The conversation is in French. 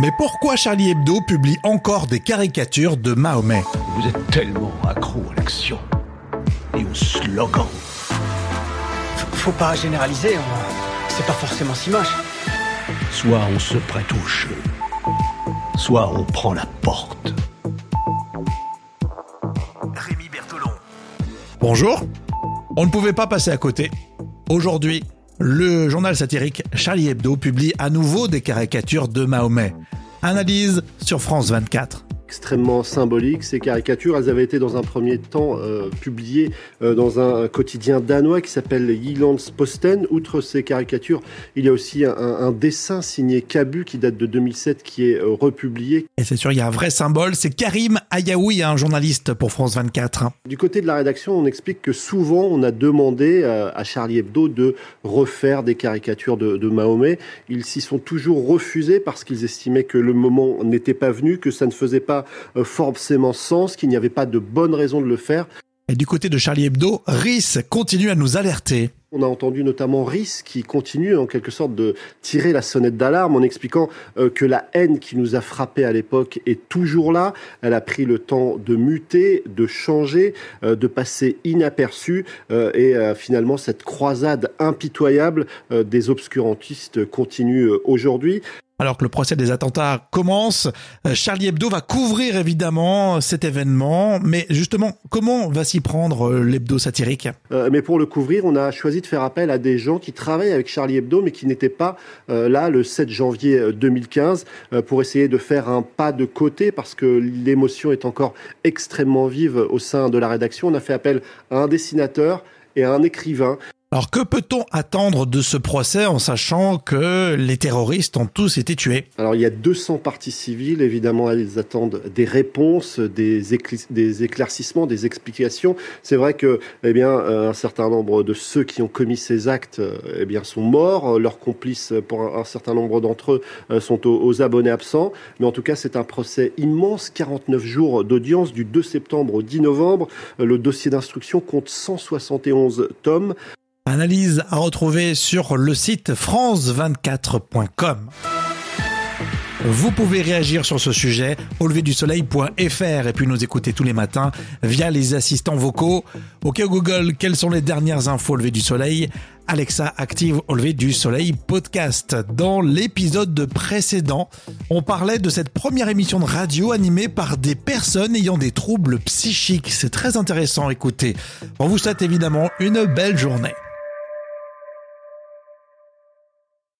Mais pourquoi Charlie Hebdo publie encore des caricatures de Mahomet? Vous êtes tellement accro à l'action et au slogan. Faut pas généraliser, on- c'est pas forcément si moche. Soit on se prête au jeu, soit on prend la porte. Rémi Bertolon. Bonjour On ne pouvait pas passer à côté. Aujourd'hui, le journal satirique Charlie Hebdo publie à nouveau des caricatures de Mahomet. Analyse sur France 24. Extrêmement symboliques. Ces caricatures, elles avaient été dans un premier temps euh, publiées euh, dans un quotidien danois qui s'appelle Jyllands-Posten. Outre ces caricatures, il y a aussi un, un dessin signé Cabu qui date de 2007 qui est euh, republié. Et c'est sûr, il y a un vrai symbole, c'est Karim Ayaoui, un journaliste pour France 24. Du côté de la rédaction, on explique que souvent on a demandé à Charlie Hebdo de refaire des caricatures de, de Mahomet. Ils s'y sont toujours refusés parce qu'ils estimaient que le moment n'était pas venu, que ça ne faisait pas euh, forcément sens, qu'il n'y avait pas de bonne raison de le faire. Et du côté de Charlie Hebdo, Rhys continue à nous alerter. On a entendu notamment Rhys qui continue en quelque sorte de tirer la sonnette d'alarme en expliquant euh, que la haine qui nous a frappé à l'époque est toujours là. Elle a pris le temps de muter, de changer, euh, de passer inaperçue et finalement cette croisade impitoyable des obscurantistes continue aujourd'hui. Alors que le procès des attentats commence, euh, Charlie Hebdo va couvrir évidemment cet événement. Mais justement, comment va s'y prendre euh, l'hebdo satirique? Euh, mais pour le couvrir, on a choisi de faire appel à des gens qui travaillent avec Charlie Hebdo, mais qui n'étaient pas là le 7 janvier euh, 2015, euh, pour essayer de faire un pas de côté, parce que l'émotion est encore extrêmement vive au sein de la rédaction. On a fait appel à un dessinateur et à un écrivain. Alors que peut-on attendre de ce procès en sachant que les terroristes ont tous été tués? Alors il y a 200 parties civiles, évidemment elles attendent des réponses, des, éclaircissements, des explications. C'est vrai que eh bien euh, un certain nombre de ceux qui ont commis ces actes euh, eh bien sont morts, leurs complices euh, pour un, certain nombre d'entre eux sont aux, abonnés absents, mais en tout cas c'est un procès immense, 49 jours d'audience du 2 septembre au 10 novembre. Le dossier d'instruction compte 171 tomes. Analyse à retrouver sur le site france24.com. Vous pouvez réagir sur ce sujet au lever du soleil.fr et puis nous écouter tous les matins via les assistants vocaux. Ok Google, quelles sont les dernières infos au lever du soleil? Alexa active au lever du soleil podcast. Dans l'épisode précédent, on parlait de cette première émission de radio animée par des personnes ayant des troubles psychiques. C'est très intéressant, écoutez. On vous souhaite évidemment une belle journée.